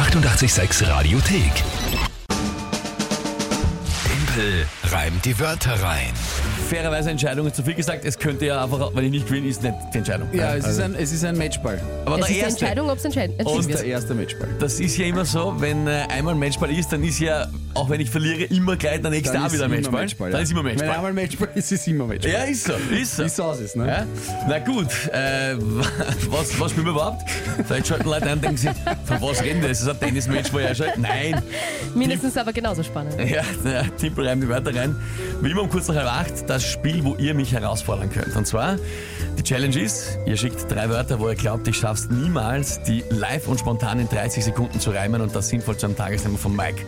886 Radiothek. Tempel reimt die Wörter rein. Fairerweise Entscheidung ist zu viel gesagt. Es könnte ja einfach, wenn ich nicht gewinne, ist nicht die Entscheidung. Ja, es, ist ein, es ist ein Matchball. Aber Es der ist die erste, Entscheidung, ob es entscheiden Das entschieden ist der erste Matchball. das ist ja immer so, wenn äh, einmal ein Matchball ist, dann ist ja, auch wenn ich verliere, immer gleich der nächste Dann auch ist wieder ein immer Matchball. ja. Dann ist immer Wenn Matchball. einmal Matchball ist, ist immer Matchball. Ja, ist so, ist so. Wie so ist, ne? Ja? Na gut, äh, was, was spielen wir überhaupt? Vielleicht schalten Leute ein und denken sich, von was reden wir? Ist das ein Tennismatch, wo ich einschalte? Nein. Mindestens aber genauso spannend. Ja, der Timpel reimt die Wörter rein. Wie immer um kurz nach halb acht, das Spiel, wo ihr mich herausfordern könnt. Und zwar, die Challenge ist, ihr schickt drei Wörter, wo ihr glaubt, ich schaff's niemals, die live und spontan in 30 Sekunden zu reimen und das sinnvoll zu einem Tagesthema von Mike.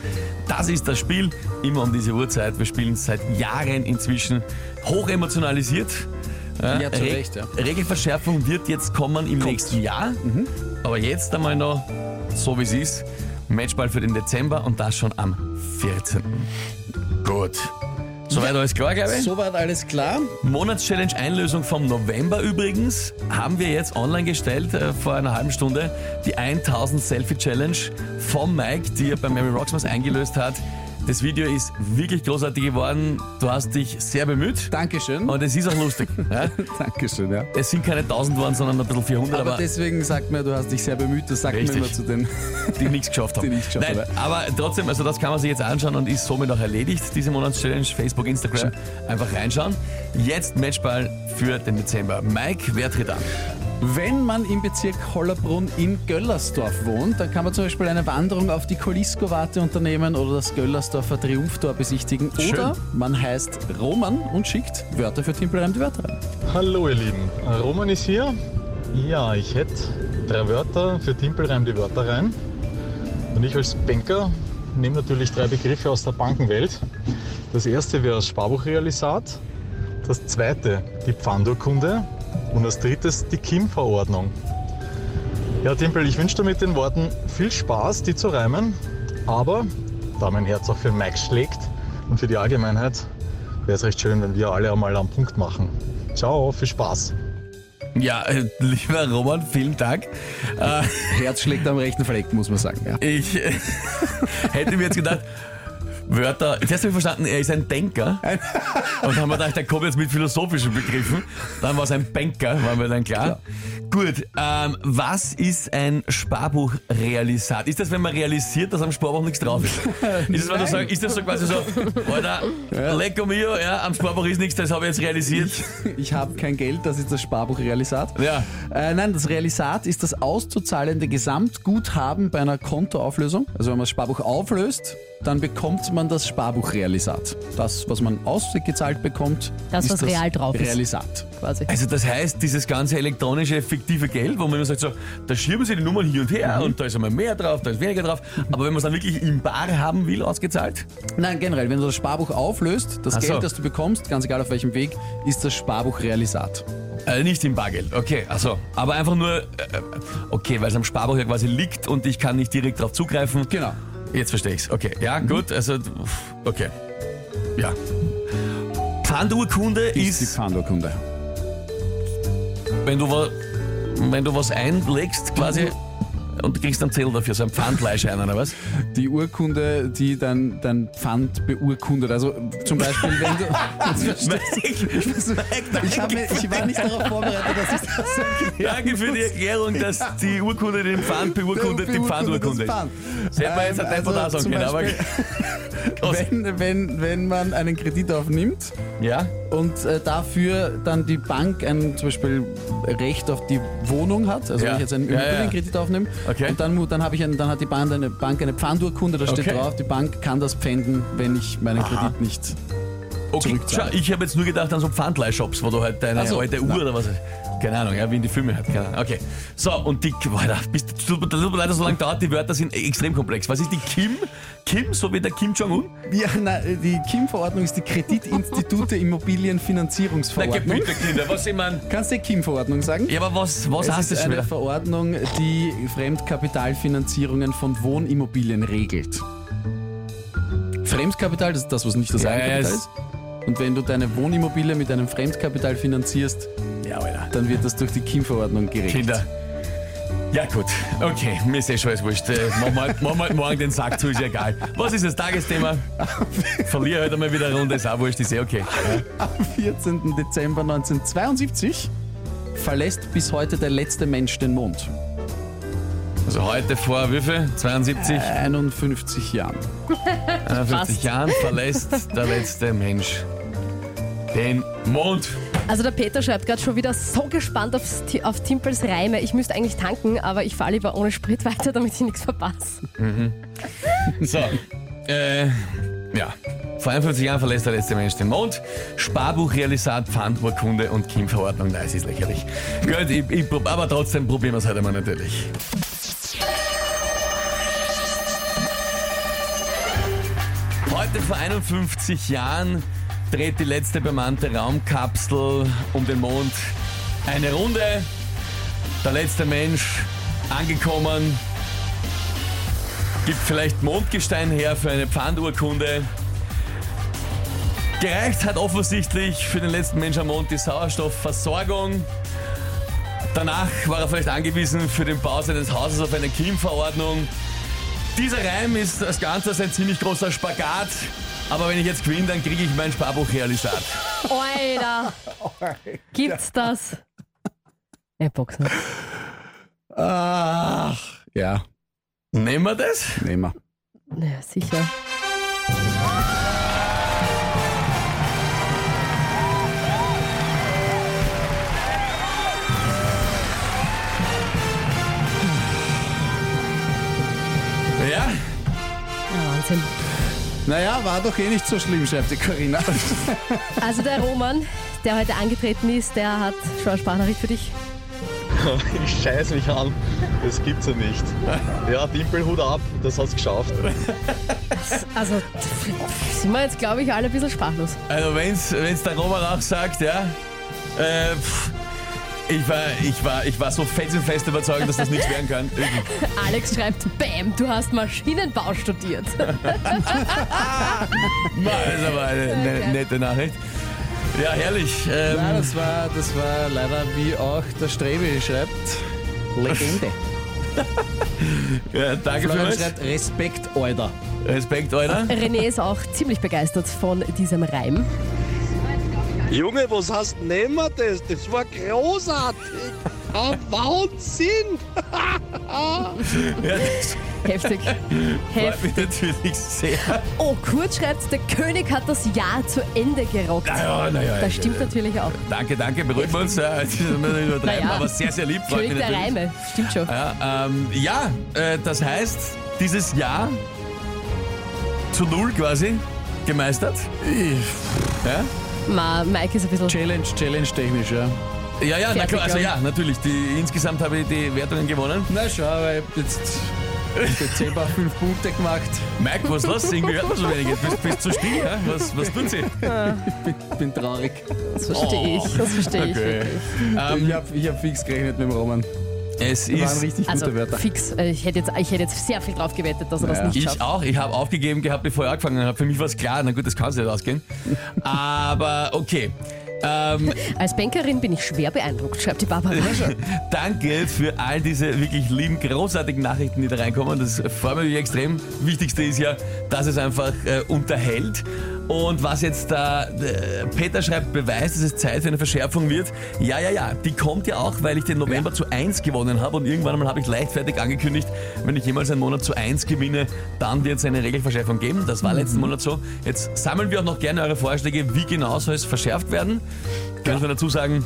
Das ist das Spiel, immer um diese Uhrzeit. Wir spielen seit Jahren inzwischen hoch emotionalisiert. Ja, zu Re- Recht, ja. Regelverschärfung wird jetzt kommen im nächsten Jahr. Mhm. Aber jetzt einmal noch, so wie es ist, Matchball für den Dezember und das schon am 14. Gut. Soweit alles klar, glaube ich? Soweit alles klar. Monatschallenge Einlösung vom November übrigens haben wir jetzt online gestellt äh, vor einer halben Stunde. Die 1000 Selfie Challenge vom Mike, die er bei Mary Roxmas eingelöst hat. Das Video ist wirklich großartig geworden. Du hast dich sehr bemüht Dankeschön. und es ist auch lustig. ja? Dankeschön, ja. Es sind keine 1000 geworden, sondern ein bisschen 400, Aber, aber, deswegen sagt mir, du hast dich sehr bemüht. Das sagt Richtig. man immer zu den. die nichts geschafft haben. Die nichts geschafft Nein, aber trotzdem, also das kann man sich jetzt anschauen und ist somit auch erledigt, diese Monatschallenge. Facebook, Instagram, einfach reinschauen. Jetzt Matchball für den Dezember. Mike, wer tritt an? Wenn man im Bezirk Hollerbrunn in Göllersdorf wohnt, dann kann man zum Beispiel eine Wanderung auf die Kolisko-Warte unternehmen oder das Göllersdorfer Triumphtor besichtigen. Schön. Oder man heißt Roman und schickt Wörter für Timpelreim die Wörter rein. Hallo ihr Lieben, Roman ist hier. Ja, ich hätte drei Wörter für Timpelreim die Wörter rein. Und ich als Banker nehme natürlich drei Begriffe aus der Bankenwelt. Das erste wäre das Sparbuchrealisat, das zweite die Pfandurkunde und als drittes die KIM-Verordnung. Ja, Timpel, ich wünsche dir mit den Worten viel Spaß, die zu reimen, aber da mein Herz auch für Mike schlägt und für die Allgemeinheit, wäre es recht schön, wenn wir alle einmal am Punkt machen. Ciao, viel Spaß. Ja, äh, lieber Roman, vielen Dank. Äh, Herz schlägt am rechten Fleck, muss man sagen. Ja. ich äh, hätte mir jetzt gedacht, Wörter. Zuerst habe ich verstanden, er ist ein Denker. Und haben wir gedacht, der kommt jetzt mit philosophischen Begriffen. Dann war es ein Banker, war mir dann klar. Gut, ähm, was ist ein Sparbuchrealisat? Ist das, wenn man realisiert, dass am Sparbuch nichts drauf ist? Ist das, du sagst, ist das so quasi so, Alter, lecco mio, ja, am Sparbuch ist nichts, das habe ich jetzt realisiert. Ich habe kein Geld, das ist das Sparbuchrealisat. Ja. Äh, nein, das Realisat ist das auszuzahlende Gesamtguthaben bei einer Kontoauflösung. Also wenn man das Sparbuch auflöst, dann bekommt man das Sparbuchrealisat. Das, was man ausgezahlt bekommt, Das, ist was das real drauf ist. Realisat. Quasi. Also das heißt, dieses ganze elektronische, fiktive Geld, wo man immer sagt, so, da schieben sie die Nummern hier und her und da ist einmal mehr drauf, da ist weniger drauf. Aber wenn man es dann wirklich im Bar haben will, ausgezahlt, Nein, generell, wenn du das Sparbuch auflöst, das Ach so. Geld, das du bekommst, ganz egal auf welchem Weg, ist das Sparbuchrealisat. äh, nicht im Bargeld. Okay, also, aber einfach nur, äh, okay, weil es am Sparbuch ja quasi liegt und ich kann nicht direkt darauf zugreifen. Genau. Jetzt verstehe ich's. Okay, ja, gut, also, okay. Ja. Pfandurkunde Ist die ist, Pfandurkunde. wenn du, wa- wenn du was einlegst quasi und du kriegst einen Zettel dafür, so ein Pfandleihschein oder was? Die Urkunde, die dein, dein Pfand beurkundet. Also zum Beispiel, wenn du. Verstehst du- Ich, hab ich war nicht darauf vorbereitet, dass ich das sage. Danke für die Erklärung, dass die Urkunde den Pfand beurkundet, die Pfandurkunde ist. Das hätte man jetzt Ähm, ein Tempo da sagen zum können, aber. Wenn, wenn, wenn man einen Kredit aufnimmt Ja? und äh, dafür dann die Bank ein zum Beispiel Recht auf die Wohnung hat, also Ja. wenn ich jetzt einen Ja, ja, ja. Immobilienkredit aufnehme Okay. und dann, dann, habe ich ein, dann hat die Bank eine, Bank eine Pfandurkunde, da steht Okay. drauf, die Bank kann das pfänden, wenn ich meinen Kredit nicht. Okay, schau, Zurückzahlen. ich habe jetzt nur gedacht an so Pfandleihshops, wo du halt deine so, alte Uhr na. oder was. Keine Ahnung, ja, wie in die Filme halt. Keine Ahnung. Okay. So, und die. Alter, bist, tut mir- tut mir leid, dass so lange dauert, die Wörter sind extrem komplex. Was ist die Kim? Kim, so wie der Kim Jong-un? Ja, nein, die KIM-Verordnung ist die Kreditinstitute Na, Immobilienfinanzierungsverordnung. Gebüte, Kinder, was ich mein. Kannst du die KIM-Verordnung sagen? Ja, aber was, was es heißt ist das schon eine wieder? Verordnung, die Fremdkapitalfinanzierungen von Wohnimmobilien regelt. Fremdkapital, das ist das, was nicht das Ja, Eigenkapital ist. Und wenn du deine Wohnimmobilie mit einem Fremdkapital finanzierst, Ja, dann wird das durch die KIM-Verordnung geregelt. Kinder. Ja gut, okay, mir ist eh schon alles wurscht. Äh, machen, wir, halt- wir halt morgen den Sack zu, ist ja egal. Was ist das Tagesthema? Verliere heute mal wieder eine Runde, ist auch wurscht, ist eh okay. Am 14. Dezember 1972 verlässt bis heute der letzte Mensch den Mond. Also heute vor wie viel? 72, 51 Jahren. 41 Fast. Jahren verlässt der letzte Mensch den Mond. Also der Peter schreibt gerade schon wieder so gespannt aufs, auf Timpels Reime. Ich müsste eigentlich tanken, aber ich fahre lieber ohne Sprit weiter, damit ich nichts verpasse. So, äh, ja. Vor 51 Jahren verlässt der letzte Mensch den Mond. Sparbuchrealisat, Pfandurkunde und Kim-Verordnung. Nein, es ist lächerlich. Gut, ich, ich, aber trotzdem probieren wir es heute mal natürlich. Heute vor 51 Jahren dreht die letzte bemannte Raumkapsel um den Mond eine Runde. Der letzte Mensch angekommen, gibt vielleicht Mondgestein her für eine Pfandurkunde. Gereicht hat offensichtlich für den letzten Mensch am Mond die Sauerstoffversorgung. Danach war er vielleicht angewiesen für den Bau seines Hauses auf eine Kim-Verordnung. Dieser Reim ist als Ganzes ein ziemlich großer Spagat. Aber wenn ich jetzt gewinne, dann kriege ich mein Sparbuchrealisat. Alter! Gibt's das? Ja, Boxen. Ach, ja, Nehmen wir das? nehmen wir. Ja, sicher. War doch eh nicht so schlimm, schreibt die Corinna. Also der Roman, der heute angetreten ist, der hat schon eine Sprachnachricht für dich. Ich scheiß mich an. Das gibt's ja nicht. Ja, Timpelhut ab, das hat's geschafft. Also sind wir jetzt, glaube ich, alle ein bisschen sprachlos. Also wenn's, wenn's der Roman auch sagt, ja, äh, pff, ich war, ich war, ich war so felsenfest überzeugt, dass das nichts werden kann. Alex schreibt, Bam, du hast Maschinenbau studiert. Das ist aber eine, eine nette Nachricht. Ja, herrlich. Ähm, Ja, das war, das war leider, wie auch der Strebi schreibt, Legende. ja, danke Florian vielmals. schreibt Respekt, Alter. Respekt, Alter. René ist auch ziemlich begeistert von diesem Reim. Junge, was hast du nehmen wir das? Das war großartig. Ein Wahnsinn. Ja, das Heftig. Heftig. mich natürlich sehr. Oh, Kurt schreibt, der König hat das Jahr zu Ende gerockt. Naja, naja. Das stimmt natürlich auch. Danke, danke, beruhigen wir uns. Ja, nicht übertreiben, Naja. aber sehr, sehr lieb. König der natürlich. Reime. Stimmt schon. Ja, ähm, ja äh, das heißt, dieses Jahr zu null quasi gemeistert. Ja, Ma, Mike ist ein bisschen. Challenge, Challenge technisch, ja. ja, ja na klar, also ja. natürlich. Die, insgesamt habe ich die Wertungen gewonnen. Na schau, aber ich hab jetzt Dezember fünf Punkte gemacht. Mike, was los? Irgendwie hört man so wenig. Bist, bist zu still, ja? Was, was tut sie? Bin, bin traurig. Das verstehe ich. Das verstehe ich. Okay. wirklich. Ähm, ich habe ich hab fix gerechnet mit dem Roman. Es Das waren ist. richtig Also gute Wörter. fix. Äh, Ich hätte, jetzt, ich hätte jetzt sehr viel drauf gewettet, dass er Ja. das nicht Ich schafft. auch. Ich habe aufgegeben gehabt, bevor ich angefangen habe. Für mich war es klar. Na gut, das kann sich nicht ausgehen. Aber okay. Ähm, Als Bankerin bin ich schwer beeindruckt, schreibt die Barbara. Danke für all diese wirklich lieben, großartigen Nachrichten, die da reinkommen. Das freut mich extrem. Wichtigste ist ja, dass es einfach äh, unterhält. Und was jetzt da äh, Peter schreibt, beweist, dass es Zeit für eine Verschärfung wird. Ja, ja, ja, die kommt ja auch, weil ich den November zu 1 gewonnen habe und irgendwann einmal habe ich leichtfertig angekündigt, wenn ich jemals einen Monat zu 1 gewinne, dann wird es eine Regelverschärfung geben. Das war letzten Monat so. Jetzt sammeln wir auch noch gerne eure Vorschläge, wie genau soll es verschärft werden. Können wir dazu sagen,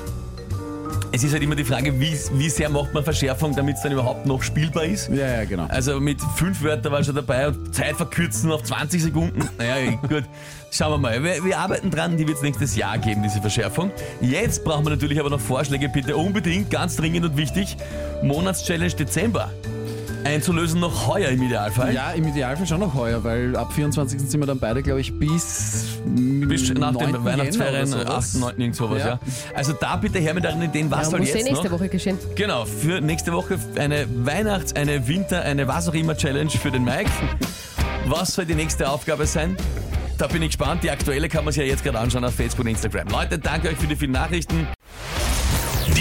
es ist halt immer die Frage, wie, wie sehr macht man Verschärfung, damit es dann überhaupt noch spielbar ist. Ja, ja, genau. Also mit fünf Wörtern war schon dabei und Zeit verkürzen auf 20 Sekunden. Naja, gut. Schauen wir mal. Wir, wir arbeiten dran, die wird es nächstes Jahr geben, diese Verschärfung. Jetzt brauchen wir natürlich aber noch Vorschläge, bitte unbedingt, ganz dringend und wichtig. Monatschallenge Dezember. Einzulösen noch heuer im Idealfall. Ja, im Idealfall schon noch heuer, weil ab 24. sind wir dann beide, glaube ich, bis, Bis nach 9. den Weihnachtsferien, Jänner oder 8., sowas. 9., irgend sowas, ja. Ja. Also da bitte her mit euren Ideen, was Ja, soll muss ja jetzt nächste noch? Woche geschehen. Genau, für nächste Woche eine Weihnachts-, eine Winter-, eine was auch immer Challenge für den Mike. Was soll die nächste Aufgabe sein? Da bin ich gespannt. Die aktuelle kann man sich ja jetzt gerade anschauen auf Facebook und Instagram. Leute, danke euch für die vielen Nachrichten.